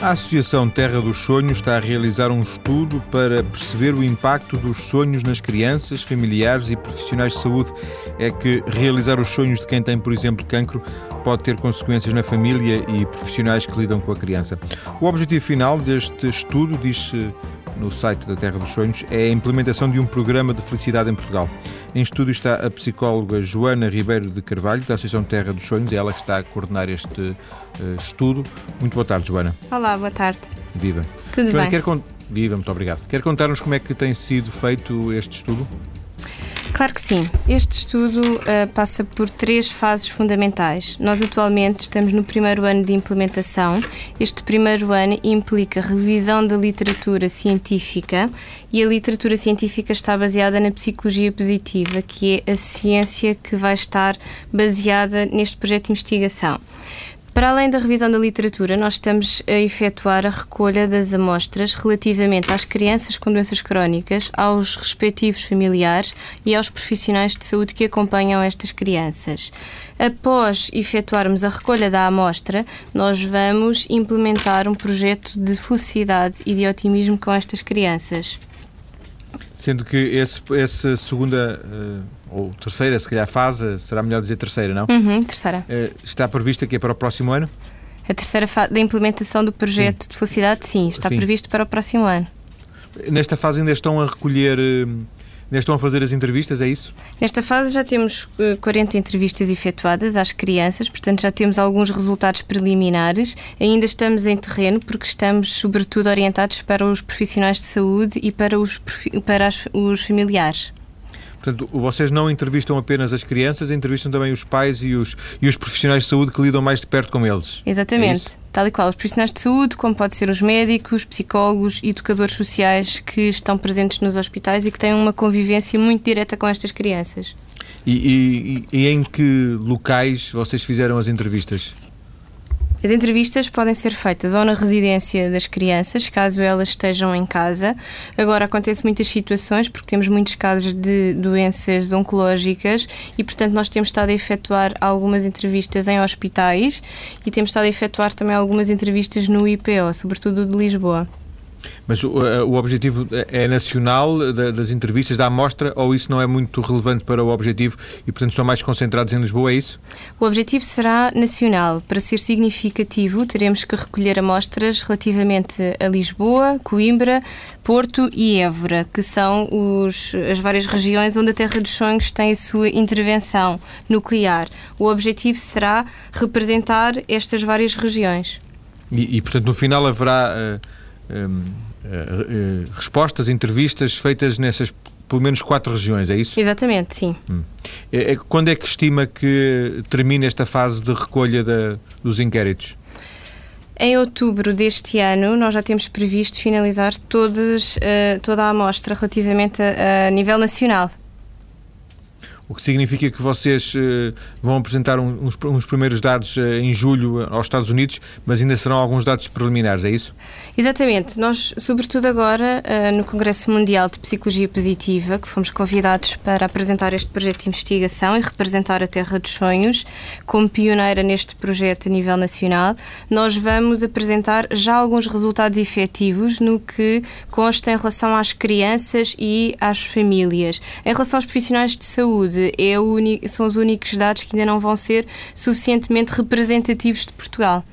A Associação Terra dos Sonhos está a realizar um estudo para perceber o impacto dos sonhos nas crianças, familiares e profissionais de saúde. É que realizar os sonhos de quem tem, por exemplo, cancro pode ter consequências na família e profissionais que lidam com a criança. O objetivo final deste estudo, diz-se no site da Terra dos Sonhos, é a implementação de um programa de felicidade em Portugal. Em estúdio está a psicóloga Joana Ribeiro de Carvalho, da Associação Terra dos Sonhos, é ela que está a coordenar este uh, estudo. Muito boa tarde, Joana. Olá, boa tarde. Viva. Tudo Joana, bem? Quer Viva, muito obrigado. Quer contar-nos como é que tem sido feito este estudo? Claro que sim. Este estudo uh, passa por três fases fundamentais. Nós atualmente estamos no primeiro ano de implementação. Este primeiro ano implica revisão da literatura científica e a literatura científica está baseada na psicologia positiva, que é a ciência que vai estar baseada neste projeto de investigação. Para além da revisão da literatura, nós estamos a efetuar a recolha das amostras relativamente às crianças com doenças crónicas, aos respectivos familiares e aos profissionais de saúde que acompanham estas crianças. Após efetuarmos a recolha da amostra, nós vamos implementar um projeto de felicidade e de otimismo com estas crianças. Sendo que esse, essa segunda uh, ou terceira, se calhar, fase, será melhor dizer terceira, não? Uhum, terceira. Uh, está prevista que é para o próximo ano? A terceira fase da implementação do projeto sim. de felicidade, sim, está sim. previsto para o próximo ano. Nesta fase ainda estão a recolher. Uh, Ainda estão a fazer as entrevistas, é isso? Nesta fase já temos 40 eh, entrevistas efetuadas às crianças, portanto já temos alguns resultados preliminares. Ainda estamos em terreno porque estamos, sobretudo, orientados para os profissionais de saúde e para os, para as, os familiares. Portanto, vocês não entrevistam apenas as crianças, entrevistam também os pais e os, e os profissionais de saúde que lidam mais de perto com eles. Exatamente. É Tal e qual os profissionais de saúde, como pode ser os médicos, psicólogos e educadores sociais que estão presentes nos hospitais e que têm uma convivência muito direta com estas crianças. E, e, e em que locais vocês fizeram as entrevistas? As entrevistas podem ser feitas ou na residência das crianças, caso elas estejam em casa. Agora acontece muitas situações porque temos muitos casos de doenças oncológicas e, portanto, nós temos estado a efetuar algumas entrevistas em hospitais e temos estado a efetuar também algumas entrevistas no IPO, sobretudo de Lisboa. Mas o, eh, o objetivo é nacional das entrevistas, da amostra, ou isso não é muito relevante para o objetivo e, portanto, estão mais concentrados em Lisboa, é isso? O objetivo será nacional. Para ser significativo, teremos que recolher amostras relativamente a Lisboa, Coimbra, Porto e Évora, que são os, as várias regiões onde a Terra dos Sonhos tem a sua intervenção nuclear. O objetivo será representar estas várias regiões. E, e portanto, no final haverá. Uh eh, eh, respostas, entrevistas feitas nessas pelo menos quatro regiões, é isso? Exatamente, sim. Hum. É, é, quando é que estima que termina esta fase de recolha da, dos inquéritos? Em outubro deste ano, nós já temos previsto finalizar todas, uh, toda a amostra relativamente a, a nível nacional o que significa que vocês uh, vão apresentar uns, uns, primeiros dados uh, em julho aos Estados Unidos, mas ainda serão alguns dados preliminares, é isso? Exatamente. Nós, sobretudo agora, no Congresso Mundial de Psicologia Positiva, que fomos convidados para apresentar este projeto de investigação e representar a Terra dos Sonhos como pioneira neste projeto a nível nacional, nós vamos apresentar já alguns resultados efetivos no que consta em relação às crianças e às famílias. Em relação aos profissionais de saúde, é único, são os únicos dados que ainda não vão ser suficientemente representativos de Portugal.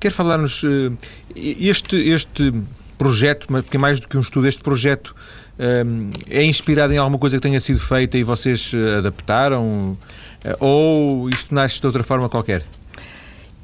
Quer falar-nos eh, este, este projeto, porque é mais do que um estudo, este projeto eh, é inspirado em alguma coisa que tenha sido feita e vocês eh, adaptaram? Ou isto nasce de outra forma qualquer?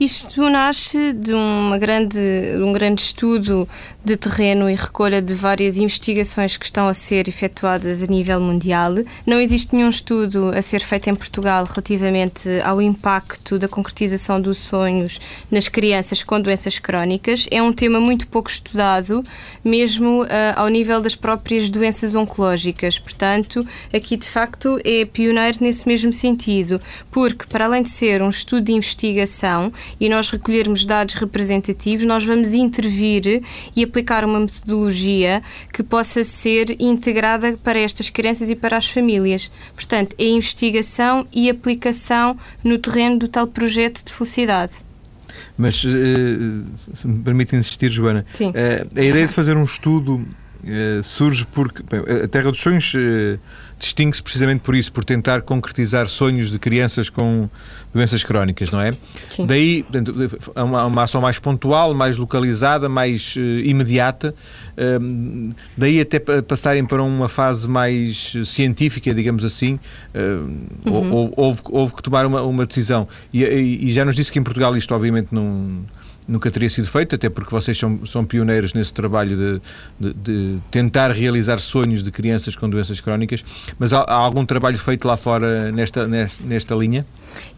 Isto nasce de, uma grande, de um grande estudo de terreno e recolha de várias investigações que estão a ser efetuadas a nível mundial. Não existe nenhum estudo a ser feito em Portugal relativamente ao impacto da concretização dos sonhos nas crianças com doenças crónicas. É um tema muito pouco estudado, mesmo uh, ao nível das próprias doenças oncológicas. Portanto, aqui de facto é pioneiro nesse mesmo sentido, porque para além de ser um estudo de investigação, e nós recolhermos dados representativos, nós vamos intervir e aplicar uma metodologia que possa ser integrada para estas crianças e para as famílias. Portanto, é investigação e aplicação no terreno do tal projeto de felicidade. Mas, uh, se me permite insistir, Joana, Sim. Uh, a ideia de fazer um estudo surge porque bem, a Terra dos Sonhos distingue-se precisamente por isso, por tentar concretizar sonhos de crianças com doenças crónicas, não é? Sim. Daí é uma, uma ação mais pontual, mais localizada, mais uh, imediata. Uh, daí até passarem para uma fase mais científica, digamos assim, uh, uhum. houve, houve, que tomar uma, uma decisão. E, e, e, já nos disse que em Portugal isto obviamente não nunca teria sido feito, até porque vocês são, são pioneiros nesse trabalho de, de, de tentar realizar sonhos de crianças com doenças crónicas, mas há, há algum trabalho feito lá fora nesta, nesta, nesta linha?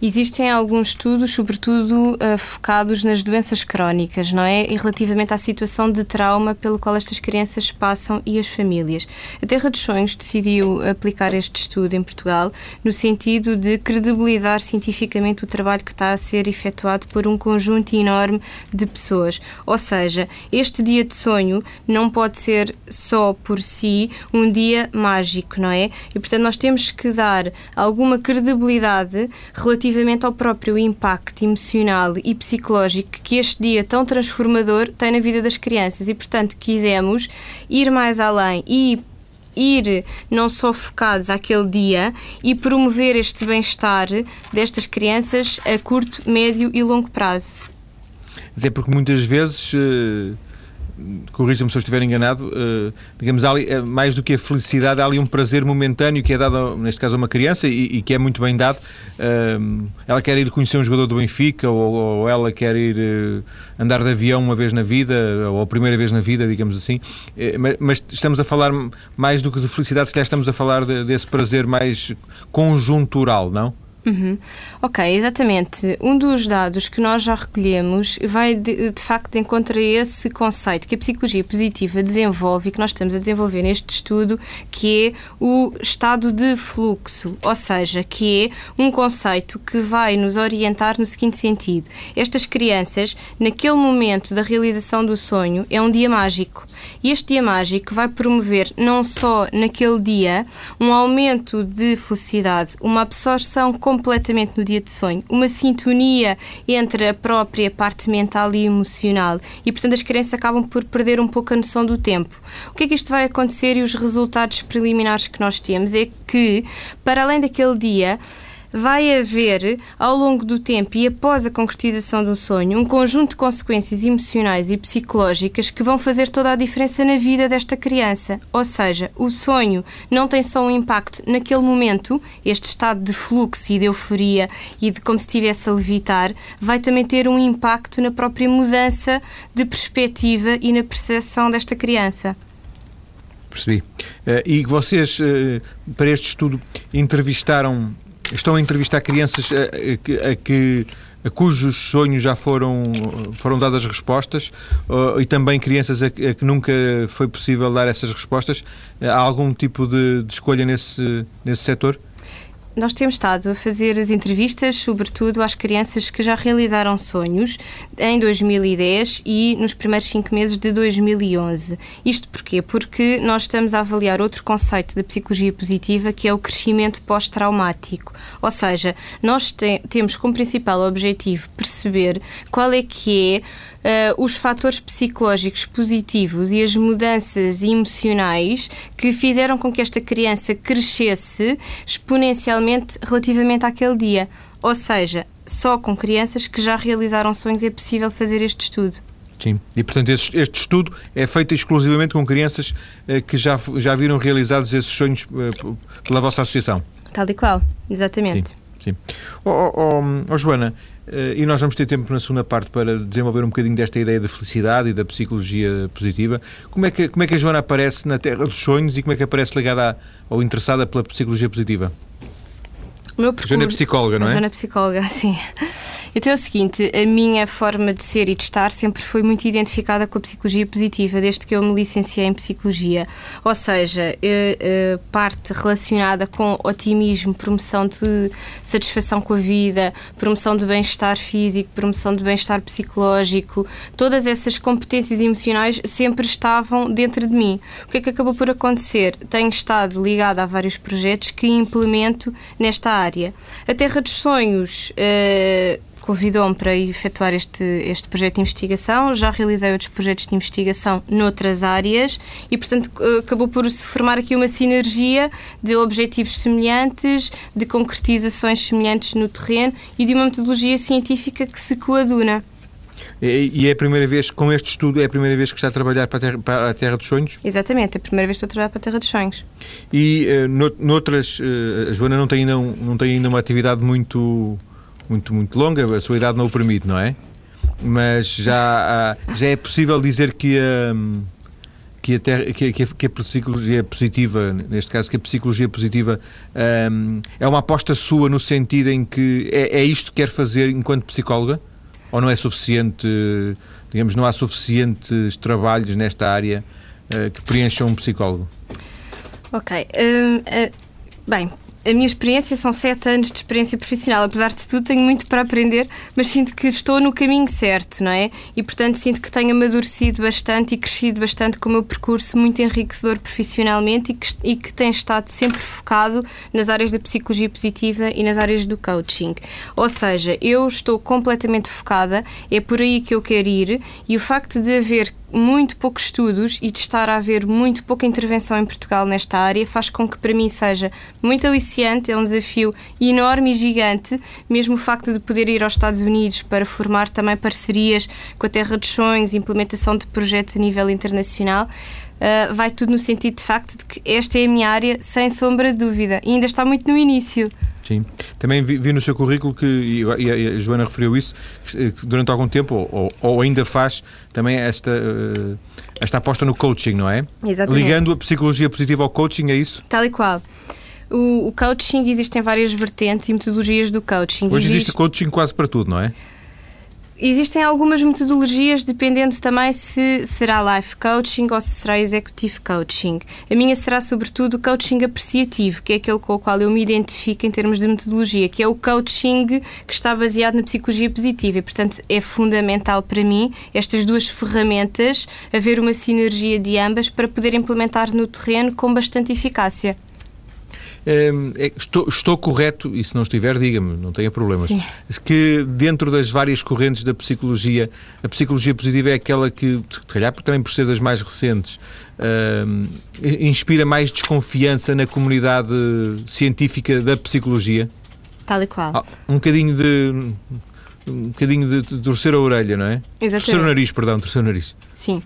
Existem alguns estudos, sobretudo uh, focados nas doenças crónicas, não é? E relativamente à situação de trauma pelo qual estas crianças passam e as famílias. A Terra dos Sonhos decidiu aplicar este estudo em Portugal no sentido de credibilizar cientificamente o trabalho que está a ser efetuado por um conjunto enorme de pessoas. Ou seja, este dia de sonho não pode ser só por si um dia mágico, não é? E portanto nós temos que dar alguma credibilidade relativamente ao próprio impacto emocional e psicológico que este dia tão transformador tem na vida das crianças e, portanto, quisemos ir mais além e ir não só focados àquele dia e promover este bem-estar destas crianças a curto, médio e longo prazo. Até porque muitas vezes. Uh corrija-me se eu estiver enganado, uh, digamos, ali, uh, mais do que a felicidade, há ali um prazer momentâneo que é dado, neste caso, a uma criança e, e que é muito bem dado. Uh, ela quer ir conhecer um jogador do Benfica ou, ou ela quer ir andar de avião uma vez na vida, ou a primeira vez na vida, digamos assim. Mas, mas, estamos a falar mais do que de felicidade, se calhar estamos a falar de, desse prazer mais conjuntural, não? Uhum. Ok, exatamente. Um dos dados que nós já recolhemos vai de, de, facto a esse conceito que a psicologia positiva desenvolve e que nós estamos a desenvolver neste estudo, que é o estado de fluxo, ou seja, que é um conceito que vai nos orientar no seguinte sentido: estas crianças, naquele momento da realização do sonho, é um dia mágico. E este dia mágico vai promover não só naquele dia um aumento de felicidade, uma absorção completamente no dia de sonho, uma sintonia entre a própria parte mental e emocional e, portanto, as crianças acabam por perder um pouco a noção do tempo. O que é que isto vai acontecer e os resultados preliminares que nós temos é que, para além daquele dia, vai haver, ao longo do tempo e após a concretização do sonho, um conjunto de consequências emocionais e psicológicas que vão fazer toda a diferença na vida desta criança. Ou seja, o sonho não tem só um impacto naquele momento, este estado de fluxo e de euforia e de como se estivesse a levitar, vai também ter um impacto na própria mudança de perspectiva e na percepção desta criança. Percebi. Uh, e vocês, uh, para este estudo, entrevistaram Estão a entrevistar crianças a, a, a que a cujos sonhos já foram, foram dadas respostas uh, e também crianças a, a, que nunca foi possível dar essas respostas. Há algum tipo de, de escolha nesse, nesse setor? Nós temos estado a fazer as entrevistas, sobretudo às crianças que já realizaram sonhos em 2010 e nos primeiros cinco meses de 2011. Isto porquê? Porque nós estamos a avaliar outro conceito da psicologia positiva que é o crescimento pós-traumático. Ou seja, nós te temos como principal objetivo perceber qual é que é uh, os fatores psicológicos positivos e as mudanças emocionais que fizeram com que esta criança crescesse exponencialmente relativamente àquele dia. Ou seja, só com crianças que já realizaram sonhos é possível fazer este estudo. Sim, e portanto este, este estudo é feito exclusivamente com crianças uh, que já, já viram realizados esses sonhos uh, pela vossa associação. Tal e qual, exatamente. Sim. Sim. Oh, oh, oh, Joana, uh, e nós vamos ter tempo na segunda parte para desenvolver um bocadinho desta ideia de felicidade e da psicologia positiva. Como é que, como é que a Joana aparece na Terra dos Sonhos e como é que aparece ligada ou interessada pela psicologia positiva? O meu percurso... Joana é psicóloga, não é? Joana é psicóloga, sim. Então é o seguinte, a minha forma de ser e de estar sempre foi muito identificada com a psicologia positiva, desde que eu me licenciei em psicologia. Ou seja, eh, eh, parte relacionada com otimismo, promoção de satisfação com a vida, promoção de bem-estar físico, promoção de bem-estar psicológico, todas essas competências emocionais sempre estavam dentro de mim. O que é que acabou por acontecer? Tenho estado ligada a vários projetos que implemento nesta área. A Terra dos Sonhos. Uh, convidou-me para efetuar este, este projeto de investigação. Já realizei outros projetos de investigação noutras áreas e, portanto, acabou por se formar aqui uma sinergia de objetivos semelhantes, de concretizações semelhantes no terreno e de uma metodologia científica que se coaduna. E é a primeira vez, com este estudo, é a primeira vez que está a trabalhar para a Terra, para a terra dos Sonhos? Exatamente, é a primeira vez que estou a trabalhar para a Terra dos Sonhos. E uh, noutras, uh, a Joana não tem, ainda, não tem ainda uma atividade muito, muito, muito longa, a sua idade não o permite, não é? Mas já, já é possível dizer que a. que a, que, a, que, a, psicologia positiva, neste caso, que a psicologia positiva um, é uma aposta sua no sentido em que é, é isto que quer fazer enquanto psicóloga? Ou não é suficiente, digamos, não há suficientes trabalhos nesta área uh, que preencham um psicólogo? Ok. Uh, bem, a minha experiência são sete anos de experiência profissional. Apesar de tudo, tenho muito para aprender, mas sinto que estou no caminho certo, não é? E, portanto, sinto que tenho amadurecido bastante e crescido bastante com o meu percurso muito enriquecedor profissionalmente e que, e que tem estado sempre focado nas áreas da psicologia positiva e nas áreas do coaching. Ou seja, eu estou completamente focada, é por aí que eu quero ir e o facto de haver muito poucos estudos e de estar a haver muito pouca intervenção em Portugal nesta área faz com que para mim seja muito aliciante, é um desafio enorme e gigante, mesmo o facto de poder ir aos Estados Unidos para formar também parcerias com a Terra dos Sonhos, implementação de projetos a nível internacional. Uh, vai tudo no sentido de facto de que esta é a minha área, sem sombra de dúvida, e ainda está muito no início. Sim. Também vi, vi, no seu currículo que, e a, Joana referiu isso, que durante algum tempo, ou, ou ainda faz, também esta, uh, esta aposta no coaching, não é? Exatamente. Ligando a psicologia positiva ao coaching, é isso? Tal e qual. O, o coaching existem várias vertentes e metodologias do coaching. Hoje existe, existe coaching quase para tudo, não é? Existem algumas metodologias, dependendo também se será life coaching ou se será executive coaching. A minha será, sobretudo, coaching apreciativo, que é aquele com o qual eu me identifico em termos de metodologia, que é o coaching que está baseado na psicologia positiva. E, portanto, é fundamental para mim estas duas ferramentas, haver uma sinergia de ambas para poder implementar no terreno com bastante eficácia. Ehm, é, estou, estou, correto, e se não estiver, diga-me, não tenha problemas. Sim. Que dentro das várias correntes da psicologia, a psicologia positiva é aquela que, se calhar também por ser das mais recentes, uh, inspira mais desconfiança na comunidade científica da psicologia? Tal e qual. Ah, um bocadinho de um bocadinho de, de torcer a orelha, não é? Exatamente. Torcer o nariz, perdão, torcer o nariz. Sim.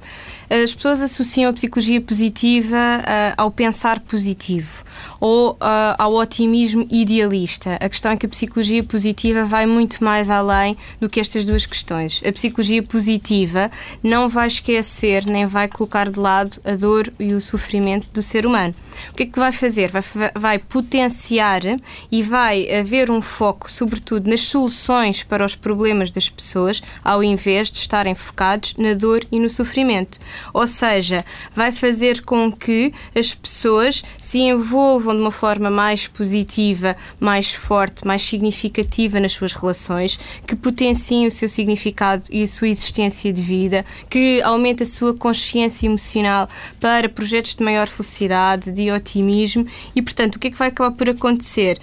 As pessoas associam a psicologia positiva uh, ao pensar positivo ou uh, ao otimismo idealista. A questão é que a psicologia positiva vai muito mais além do que estas duas questões. A psicologia positiva não vai esquecer nem vai colocar de lado a dor e o sofrimento do ser humano. O que é que vai fazer? Vai, vai potenciar e vai haver um foco, sobretudo, nas soluções para os problemas das pessoas, ao invés de estarem focados na dor e no sofrimento. Ou seja, vai fazer com que as pessoas se envolvam de uma forma mais positiva, mais forte, mais significativa nas suas relações, que potenciem o seu significado e a sua existência de vida, que aumente a sua consciência emocional para projetos de maior felicidade, de otimismo e, portanto, o que é que vai acabar por acontecer?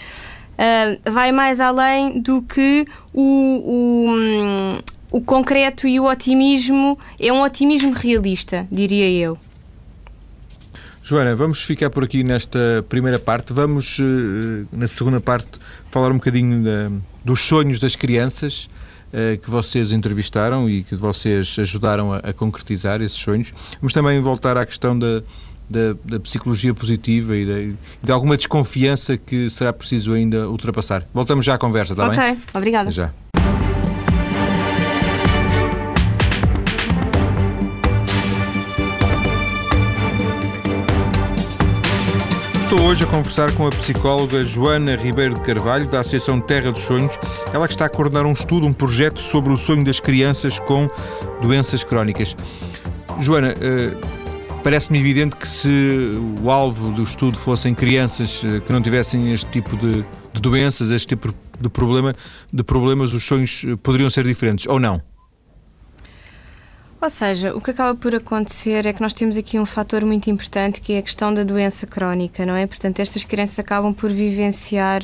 Uh, vai mais além do que o, o, hum, o concreto e o otimismo é um otimismo realista, diria eu. Joana, vamos ficar por aqui nesta primeira parte. Vamos, eh, na segunda parte, falar um bocadinho dos sonhos das crianças eh, que vocês entrevistaram e que vocês ajudaram a, concretizar esses sonhos. Vamos também voltar à questão da, da, da psicologia positiva e de, de, alguma desconfiança que será preciso ainda ultrapassar. Voltamos já à conversa, está okay, bem? Ok, obrigada. Já. Hoje a conversar com a psicóloga Joana Ribeiro de Carvalho, da Associação Terra dos Sonhos. Ela que está a coordenar um estudo, um projeto sobre o sonho das crianças com doenças crónicas. Joana, eh, parece-me evidente que se o alvo do estudo fossem crianças eh, que não tivessem este tipo de, de doenças, este tipo de, problema, de problemas, os sonhos eh, poderiam ser diferentes, ou não? Ou seja, o que acaba por acontecer é que nós temos aqui um fator muito importante que é a questão da doença crónica, não é? Portanto, estas crianças acabam por vivenciar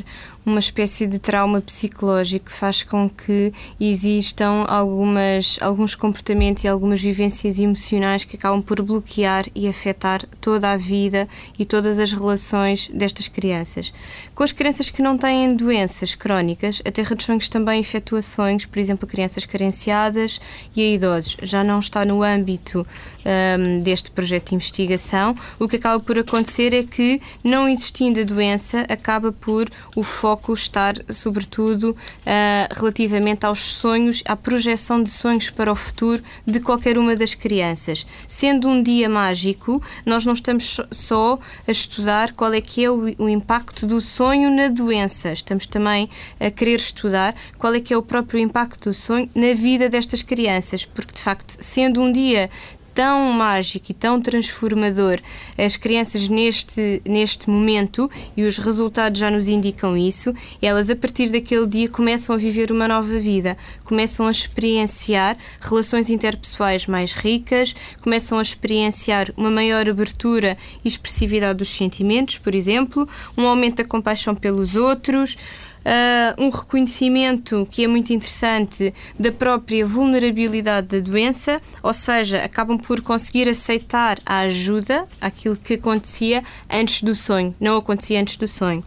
uma espécie de trauma psicológico que faz com que existam algumas, alguns comportamentos e algumas vivências emocionais que acabam por bloquear e afetar toda a vida e todas as relações destas crianças. Com as crianças que não têm doenças crónicas, a Terra dos Sonhos também efetua sonhos, por exemplo, a crianças carenciadas e a idosos. Já não está no âmbito um, deste projeto de investigação. O que acaba por acontecer é que, não existindo a doença, acaba por o foco foco estar, sobretudo, uh, relativamente aos sonhos, à projeção de sonhos para o futuro de qualquer uma das crianças. Sendo um dia mágico, nós não estamos só a estudar qual é que é o, o impacto do sonho na doença, estamos também a querer estudar qual é que é o próprio impacto do sonho na vida destas crianças, porque de facto, sendo um dia tão mágico e tão transformador as crianças neste, neste momento, e os resultados já nos indicam isso, elas a partir daquele dia começam a viver uma nova vida, começam a experienciar relações interpessoais mais ricas, começam a experienciar uma maior abertura e expressividade dos sentimentos, por exemplo, um aumento da compaixão pelos outros uh, um reconhecimento que é muito interessante da própria vulnerabilidade da doença, ou seja, acabam por conseguir aceitar a ajuda, aquilo que acontecia antes do sonho, não acontecia antes do sonho.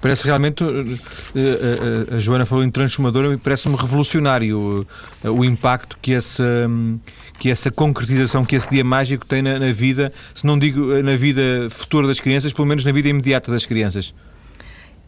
Parece realmente, eh, eh, a Joana falou em transformador, parece-me revolucionário o impacto que essa, que essa concretização, que esse dia mágico tem na, na vida, se não digo na vida futura das crianças, pelo menos na vida imediata das crianças.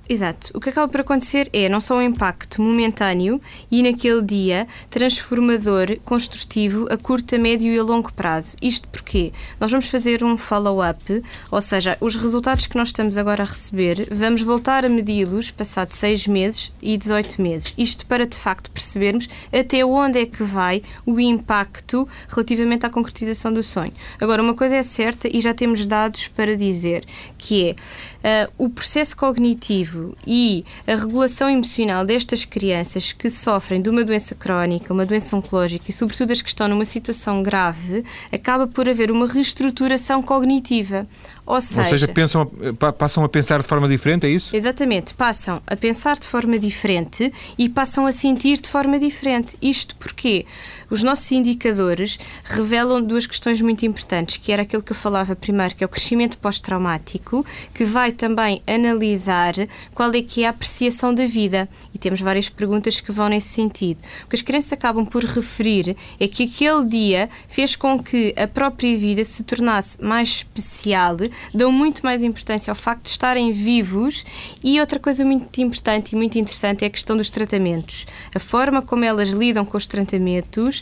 Exato. O que acaba por acontecer é não só um impacto momentâneo e naquele dia transformador, construtivo a curto, a médio e a longo prazo. Isto porque nós vamos fazer um follow-up, ou seja, os resultados que nós estamos agora a receber, vamos voltar a medi-los passado 6 meses e 18 meses. Isto para de facto percebermos até onde é que vai o impacto relativamente à concretização do sonho. Agora, uma coisa é certa e já temos dados para dizer, que é uh, o processo cognitivo e a regulação emocional destas crianças que sofrem de uma doença crónica, uma doença oncológica e, sobretudo, as que estão numa situação grave, acaba por haver uma reestruturação cognitiva. Ou seja, Ou seja pensam, passam a pensar de forma diferente, é isso? Exatamente, passam a pensar de forma diferente e passam a sentir de forma diferente. Isto porque os nossos indicadores revelam duas questões muito importantes, que era aquilo que eu falava primeiro, que é o crescimento pós-traumático, que vai também analisar qual é que é a apreciação da vida. E temos várias perguntas que vão nesse sentido. O que as crianças acabam por referir é que aquele dia fez com que a própria vida se tornasse mais especial dão muito mais importância ao facto de estarem vivos e outra coisa muito importante e muito interessante é a questão dos tratamentos. A forma como elas lidam com os tratamentos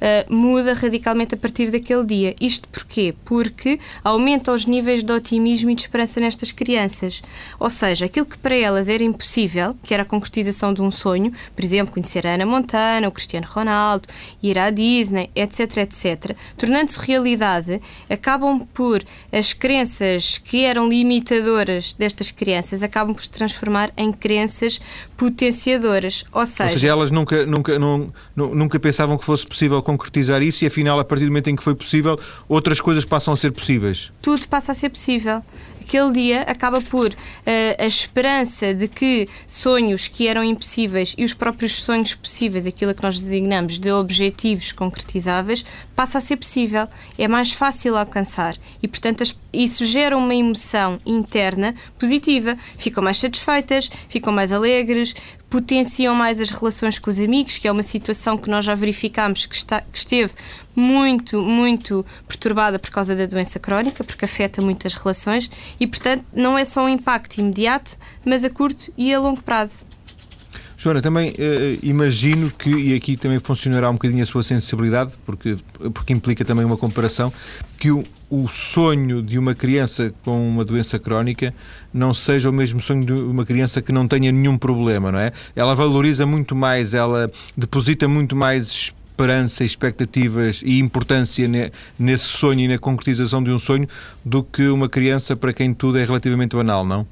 uh, muda radicalmente a partir daquele dia. Isto porquê? Porque aumenta os níveis de otimismo e de esperança nestas crianças. Ou seja, aquilo que para elas era impossível, que era a concretização de um sonho, por exemplo, conhecer a Ana Montana, o Cristiano Ronaldo, ir à Disney, etc, etc, tornando-se realidade, acabam por as crenças que eram limitadoras destas crianças acabam por se transformar em crenças potenciadoras. Ou seja, Ou seja elas nunca, nunca, não, nunca pensavam que fosse possível concretizar isso e afinal, a partir do momento em que foi possível, outras coisas passam a ser possíveis? Tudo passa a ser possível aquele dia acaba por uh, a esperança de que sonhos que eram impossíveis e os próprios sonhos possíveis, aquilo que nós designamos de objetivos concretizáveis, passa a ser possível. É mais fácil alcançar e, portanto, as, isso gera uma emoção interna positiva. Ficam mais satisfeitas, ficam mais alegres, potenciam mais as relações com os amigos, que é uma situação que nós já verificamos que, está, que esteve muito, muito perturbada por causa da doença crónica, porque afeta muitas relações e, portanto, não é só um impacto imediato, mas a curto e a longo prazo. Joana, também uh, imagino que, e aqui também funcionará um bocadinho a sua sensibilidade, porque, porque implica também uma comparação, que o, o sonho de uma criança com uma doença crónica não seja o mesmo sonho de uma criança que não tenha nenhum problema, não é? Ela valoriza muito mais, ela deposita muito mais esperança, expectativas e importância nesse sonho e na concretização de um sonho do que uma criança para quem tudo é relativamente banal, não?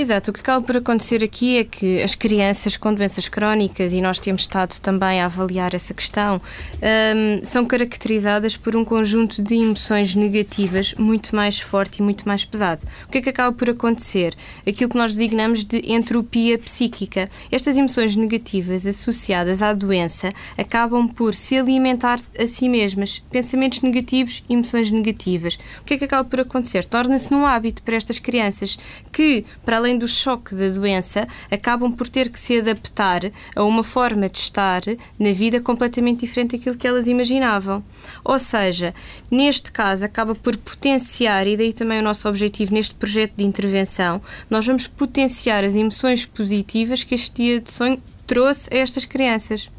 Exato, o que acaba por acontecer aqui é que as crianças com doenças crónicas, e nós temos estado também a avaliar essa questão, um, são caracterizadas por um conjunto de emoções negativas muito mais forte e muito mais pesado. O que é que acaba por acontecer? Aquilo que nós designamos de entropia psíquica. Estas emoções negativas associadas à doença acabam por se alimentar a si mesmas. Pensamentos negativos, emoções negativas. O que é que acaba por acontecer? Torna-se num hábito para estas crianças que, para além além do choque da doença, acabam por ter que se adaptar a uma forma de estar na vida completamente diferente daquilo que elas imaginavam. Ou seja, neste caso, acaba por potenciar, e daí também o nosso objetivo neste projeto de intervenção, nós vamos potenciar as emoções positivas que este dia de sonho trouxe a estas crianças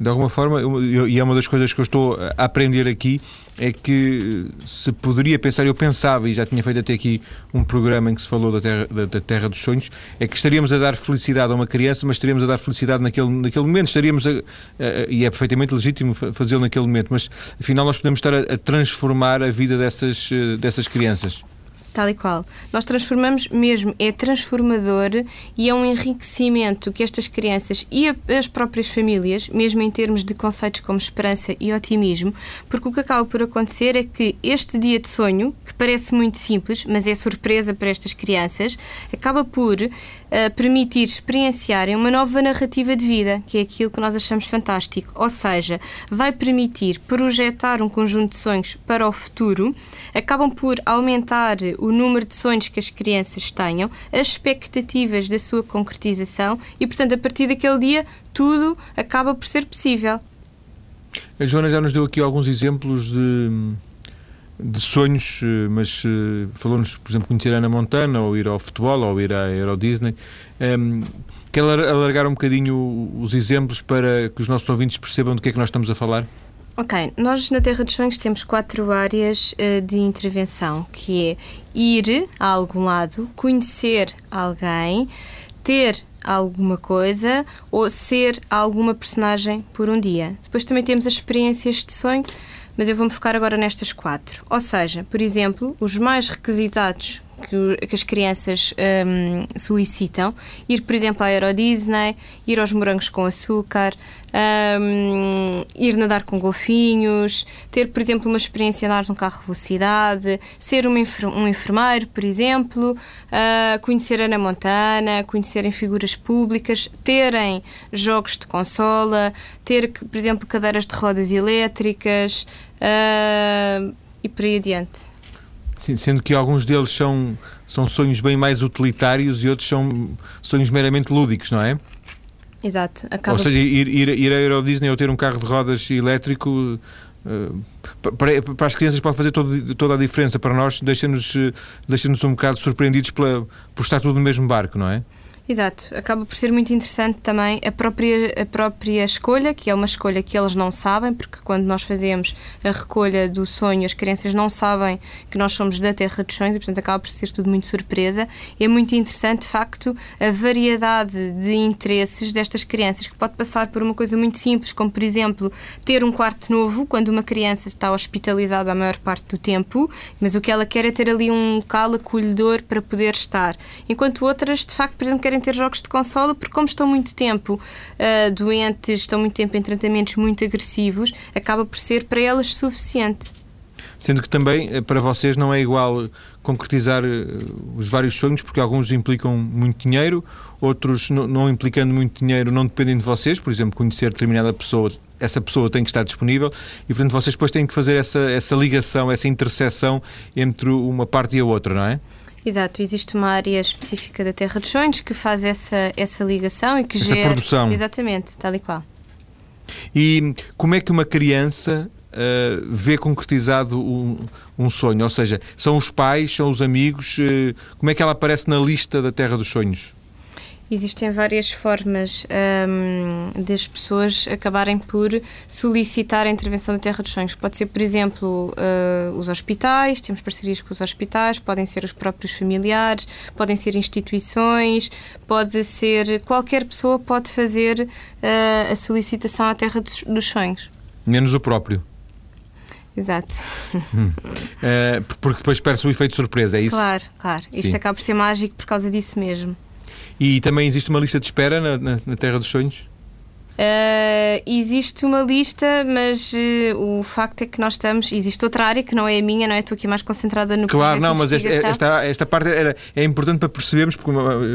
de alguma forma, e é uma das coisas que eu estou a aprender aqui, é que se poderia pensar, eu pensava, e já tinha feito até aqui um programa em que se falou da terra, da, da terra dos sonhos, é que estaríamos a dar felicidade a uma criança, mas estaríamos a dar felicidade naquele, naquele momento, estaríamos a, a, e é perfeitamente legítimo fazê-lo naquele momento, mas afinal nós podemos estar a, a transformar a vida dessas, eh, dessas crianças tal e qual. Nós transformamos mesmo, é transformador e é um enriquecimento que estas crianças e as próprias famílias, mesmo em termos de conceitos como esperança e otimismo, porque o que acaba por acontecer é que este dia de sonho, que parece muito simples, mas é surpresa para estas crianças, acaba por uh, permitir experienciarem uma nova narrativa de vida, que é aquilo que nós achamos fantástico. Ou seja, vai permitir projetar um conjunto de sonhos para o futuro, acabam por aumentar o o número de sonhos que as crianças tenham, as expectativas da sua concretização e, portanto, a partir daquele dia, tudo acaba por ser possível. A Joana já nos deu aqui alguns exemplos de, de sonhos, eh, mas eh, falou-nos, por exemplo, conhecer Ana Montana, ou ir ao futebol, ou ir à Euro Disney. Um, ehm, quer alargar um bocadinho os exemplos para que os nossos ouvintes percebam do que é que nós estamos a falar? Ok, nós na Terra dos Sonhos temos quatro áreas uh, de intervenção, que é ir a algum lado, conhecer alguém, ter alguma coisa ou ser alguma personagem por um dia. Depois também temos as experiências de sonho, mas eu vou-me focar agora nestas quatro. Ou seja, por exemplo, os mais requisitados que, que as crianças um, solicitam. Ir, por exemplo, à Euro Disney, ir aos morangos com açúcar, um, ir nadar com golfinhos, ter, por exemplo, uma experiência de andar num carro de velocidade, ser um enfermeiro, por exemplo, uh, conhecer Ana Montana, conhecerem figuras públicas, terem jogos de consola, ter, por exemplo, cadeiras de rodas elétricas uh, e por aí adiante. Sim, sendo que alguns deles são, são sonhos bem mais utilitários e outros são sonhos meramente lúdicos, não é? Exato. Acaba... Ou seja, ir, ir, ir a Euro Disney ou ter um carro de rodas elétrico uh, para, para, as crianças pode fazer todo, toda a diferença. Para nós, deixa-nos deixa um bocado surpreendidos pela, por estar tudo no mesmo barco, não é? Exato, acaba por ser muito interessante também a própria, a própria escolha, que é uma escolha que eles não sabem, porque quando nós fazemos a recolha do sonho, as crianças não sabem que nós somos da Terra dos Sonhos e, portanto, acaba por ser tudo muito surpresa. É muito interessante, de facto, a variedade de interesses destas crianças, que pode passar por uma coisa muito simples, como, por exemplo, ter um quarto novo, quando uma criança está hospitalizada a maior parte do tempo, mas o que ela quer é ter ali um local acolhedor para poder estar. Enquanto outras, de facto, por exemplo, querem ter jogos de consola porque, como estão muito tempo uh, doentes, estão muito tempo em tratamentos muito agressivos, acaba por ser para elas suficiente. Sendo que também eh, para vocês não é igual concretizar eh, os vários sonhos, porque alguns implicam muito dinheiro, outros não implicando muito dinheiro não dependem de vocês, por exemplo, conhecer determinada pessoa essa pessoa tem que estar disponível e, portanto, vocês depois têm que fazer essa, essa ligação, essa interseção entre uma parte e a outra, não é? Exato, existe uma área específica da Terra dos Sonhos que faz essa, essa ligação e que essa gera. Produção. Exatamente, tal e qual. E como é que uma criança uh, vê concretizado um, um, sonho? Ou seja, são os pais, são os amigos? Uh, como é que ela aparece na lista da Terra dos Sonhos? Existem várias formas um, das pessoas acabarem por solicitar a intervenção da Terra dos Sonhos. Pode ser, por exemplo, uh, os hospitais, temos parcerias com os hospitais, podem ser os próprios familiares, podem ser instituições, pode ser. qualquer pessoa pode fazer uh, a solicitação à Terra dos, dos Sonhos. Menos o próprio. Exato. Hum. Uh, porque depois perde-se o efeito de surpresa, é isso? Claro, claro. Isto Sim. acaba por ser mágico por causa disso mesmo. E também existe uma lista de espera na, na, na Terra dos Sonhos? Uh, existe uma lista, mas uh, o facto é que nós estamos. Existe outra área que não é a minha, não é? Estou aqui mais concentrada no Claro, não, mas esta, esta, esta, parte era, é importante para percebermos, porque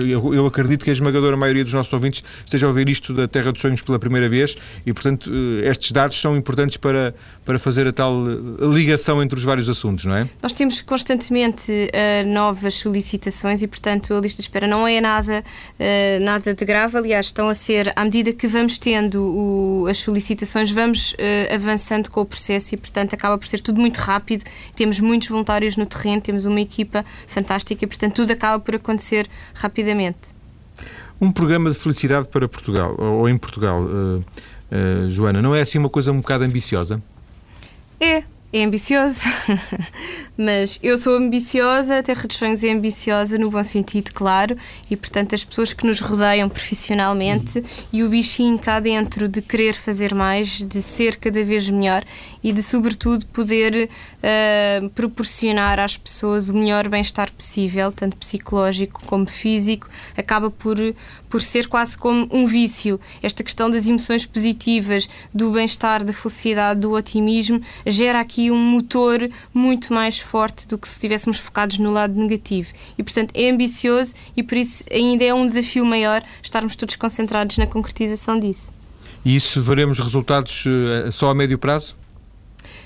eu, eu, acredito que a esmagadora maioria dos nossos ouvintes esteja a ouvir isto da Terra dos Sonhos pela primeira vez e, portanto, uh, estes dados são importantes para, para fazer a tal ligação entre os vários assuntos, não é? Nós temos constantemente novas solicitações e, portanto, a lista de espera não é nada, nada de grave. Aliás, estão a ser, à medida que vamos ter tendo o, as solicitações, vamos uh, avançando com o processo e, portanto, acaba por ser tudo muito rápido. Temos muitos voluntários no terreno, temos uma equipa fantástica e, portanto, tudo acaba por acontecer rapidamente. Um programa de felicidade para Portugal, ou em Portugal, uh, uh, Joana, não é assim uma coisa um bocado ambiciosa? É, é ambicioso, mas eu sou ambiciosa, Terra dos Sonhos é ambiciosa no bom sentido, claro, e portanto as pessoas que nos rodeiam profissionalmente uhum. e o bichinho cá dentro de querer fazer mais, de ser cada vez melhor e de, sobretudo, poder uh, proporcionar às pessoas o melhor bem-estar possível, tanto psicológico como físico, acaba por, por ser quase como um vício. Esta questão das emoções positivas, do bem-estar, da felicidade, do otimismo, gera aqui aqui um motor muito mais forte do que se estivéssemos focados no lado negativo. E, portanto, é ambicioso e por isso ainda é um desafio maior estarmos todos concentrados na concretização disso. E isso veremos resultados uh, só a médio prazo?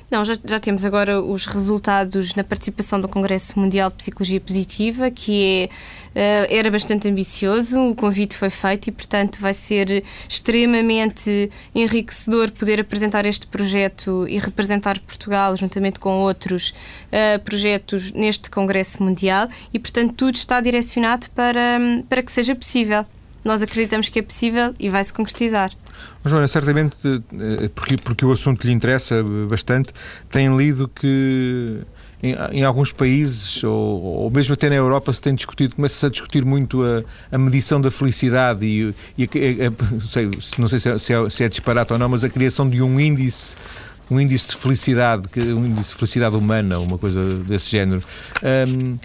Não, já, já temos agora os resultados na participação do Congresso Mundial de Psicologia Positiva, que é, uh, era bastante ambicioso, o convite foi feito e, portanto, vai ser extremamente enriquecedor poder apresentar este projeto e representar Portugal juntamente com outros uh, projetos neste Congresso Mundial e, portanto, tudo está direcionado para, para que seja possível. Nós acreditamos que é possível e vai se concretizar. Joana, certamente, eh, porque, porque o assunto lhe interessa bastante, tem lido que em, em, alguns países, ou, ou, mesmo até na Europa, se tem discutido, começa-se a discutir muito a, a, medição da felicidade e, e a, a, sei, não sei se é, se, é, se é disparate ou não, mas a criação de um índice um índice de felicidade, um índice de felicidade humana, uma coisa desse género. Um,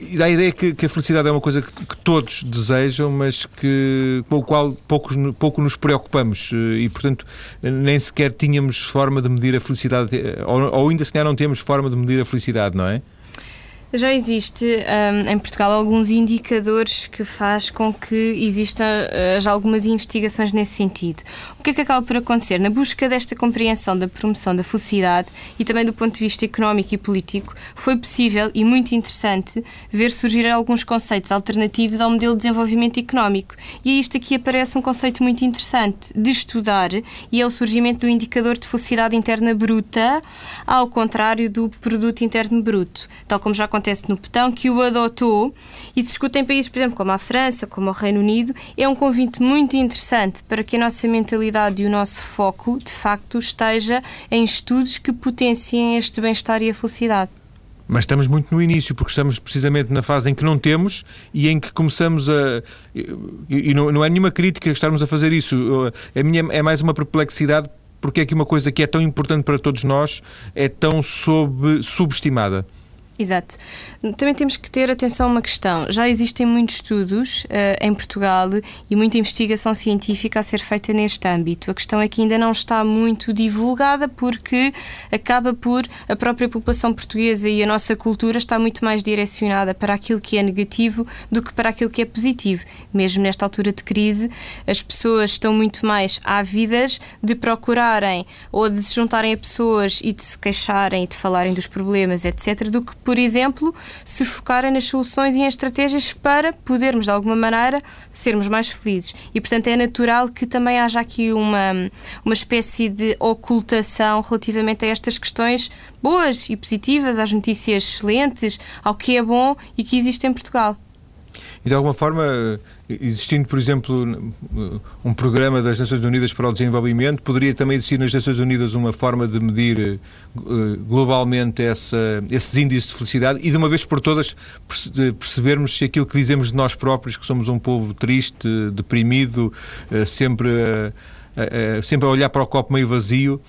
e a ideia que, que, a felicidade é uma coisa que, que, todos desejam, mas que, com o qual poucos, pouco nos preocupamos eh, e, portanto, nem sequer tínhamos forma de medir a felicidade, eh, ou, ou ainda sequer não temos forma de medir a felicidade, não é? Já existe um, em Portugal alguns indicadores que faz com que existam uh, já algumas investigações nesse sentido. O que é que acaba por acontecer? Na busca desta compreensão da promoção da felicidade e também do ponto de vista económico e político, foi possível e muito interessante ver surgir alguns conceitos alternativos ao modelo de desenvolvimento económico. E é isto aqui aparece um conceito muito interessante de estudar e é o surgimento do indicador de felicidade interna bruta, ao contrário do produto interno bruto, tal como já acontece no Petão, que o adotou e se escuta em países, por exemplo, como a França, como o Reino Unido, é um convite muito interessante para que a nossa mentalidade e o nosso foco, de facto, esteja em estudos que potenciem este bem-estar e a felicidade. Mas estamos muito no início, porque estamos precisamente na fase em que não temos e em que começamos a. E não, não é nenhuma crítica estarmos a fazer isso. A minha é mais uma perplexidade porque é que uma coisa que é tão importante para todos nós é tão sob, subestimada. Exato. Também temos que ter atenção a uma questão. Já existem muitos estudos uh, em Portugal e muita investigação científica a ser feita neste âmbito. A questão é que ainda não está muito divulgada porque acaba por a própria população portuguesa e a nossa cultura está muito mais direcionada para aquilo que é negativo do que para aquilo que é positivo. Mesmo nesta altura de crise, as pessoas estão muito mais ávidas de procurarem ou de se juntarem a pessoas e de se queixarem e de falarem dos problemas, etc., do que por exemplo, se focarem nas soluções e em estratégias para podermos, de alguma maneira, sermos mais felizes. E, portanto, é natural que também haja aqui uma, uma espécie de ocultação relativamente a estas questões boas e positivas, às notícias excelentes, ao que é bom e que existe em Portugal. E de alguma forma, existindo, por exemplo, um programa das Nações Unidas para o Desenvolvimento, poderia também existir nas Nações Unidas uma forma de medir eh, globalmente essa, esses índices de felicidade e de uma vez por todas percebermos se aquilo que dizemos de nós próprios, que somos um povo triste, deprimido, eh, sempre sempre a olhar para o copo meio vazio,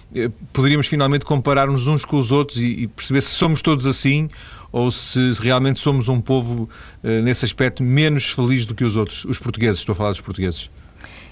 poderíamos finalmente comparar-nos uns com os outros e perceber se somos todos assim ou se realmente somos um povo, nesse aspecto, menos feliz do que os outros, os portugueses, estou a falar dos portugueses.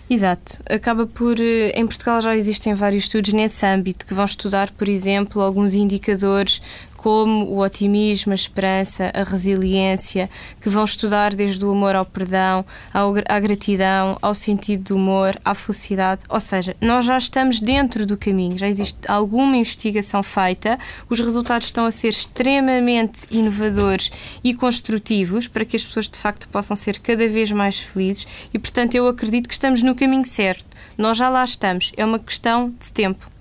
Exato. Acaba por. Eh, em Portugal já existem vários estudos nesse âmbito que vão estudar, por exemplo, alguns indicadores como o otimismo, a esperança, a resiliência, que vão estudar desde o amor ao perdão, à gratidão, ao sentido do humor, à felicidade. Ou seja, nós já estamos dentro do caminho, já existe alguma investigação feita, os resultados estão a ser extremamente inovadores e construtivos para que as pessoas de facto possam ser cada vez mais felizes e, portanto, eu acredito que estamos no caminho certo. Nós já lá estamos, é uma questão de tempo.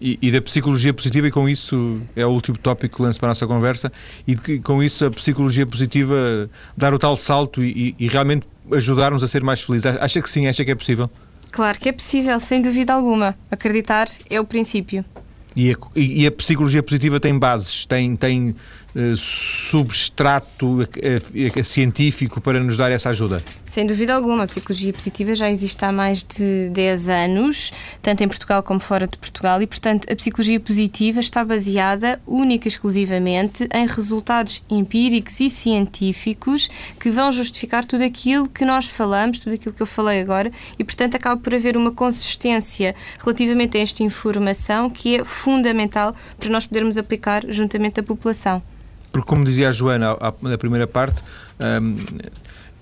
E, e, da psicologia positiva, e com isso é o último tópico que lanço para a nossa conversa, e de, com isso a psicologia positiva dar o tal salto e, e realmente ajudar-nos a ser mais felizes. Acha que sim? Acha que é possível? Claro que é possível, sem dúvida alguma. Acreditar é o princípio. E a, e a psicologia positiva tem bases, tem, tem substrato uh, uh, científico para nos dar essa ajuda? Sem dúvida alguma. A psicologia positiva já existe há mais de 10 anos, tanto em Portugal como fora de Portugal, e, portanto, a psicologia positiva está baseada única e exclusivamente em resultados empíricos e científicos que vão justificar tudo aquilo que nós falamos, tudo aquilo que eu falei agora, e, portanto, acaba por haver uma consistência relativamente a esta informação que é fundamental para nós podermos aplicar juntamente à população. Porque, como dizia a Joana na primeira parte, um,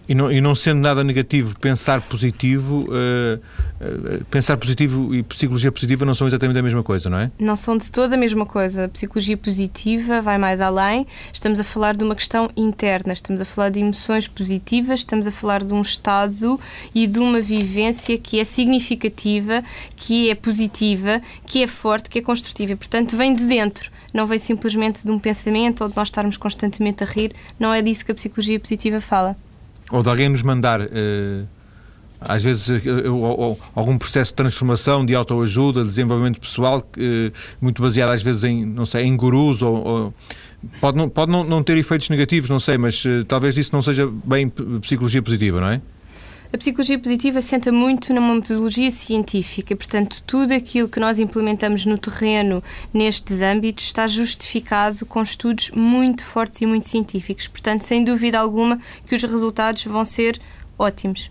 e não, e não sendo nada negativo, pensar positivo, uh, uh, pensar positivo e psicologia positiva não são exatamente a mesma coisa, não é? Não são de toda a mesma coisa. A psicologia positiva vai mais além. Estamos a falar de uma questão interna, estamos a falar de emoções positivas, estamos a falar de um estado e de uma vivência que é significativa, que é positiva, que é forte, que é construtiva. E, portanto, vem de dentro. Não vem simplesmente de um pensamento ou de nós estarmos constantemente a rir. Não é disso que a psicologia positiva fala ou de alguém nos mandar, uh, às vezes, uh, algum processo de transformação, de autoajuda, de desenvolvimento pessoal, muito baseado às vezes em, não sei, em gurus ou, ou pode, não, pode não, não ter efeitos negativos, não sei, mas talvez isso não seja bem psicologia positiva, não é? A psicologia positiva senta muito numa metodologia científica, portanto, tudo aquilo que nós implementamos no terreno nestes âmbitos está justificado com estudos muito fortes e muito científicos. Portanto, sem dúvida alguma que os resultados vão ser ótimos.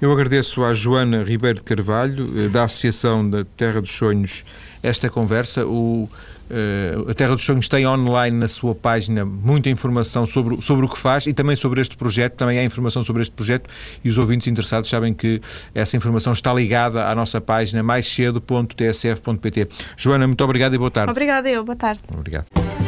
Eu agradeço à Joana Ribeiro de Carvalho, eh, da Associação da Terra dos Sonhos, esta conversa. O, uh, a Terra dos Sonhos tem online na sua página muita informação sobre, sobre o que faz e também sobre este projeto. Também há informação sobre este projeto e os ouvintes interessados sabem que essa informação está ligada à nossa página mais cedo.tsf.pt. Joana, muito obrigado e boa tarde. Obrigada, eu. Boa tarde. Obrigado.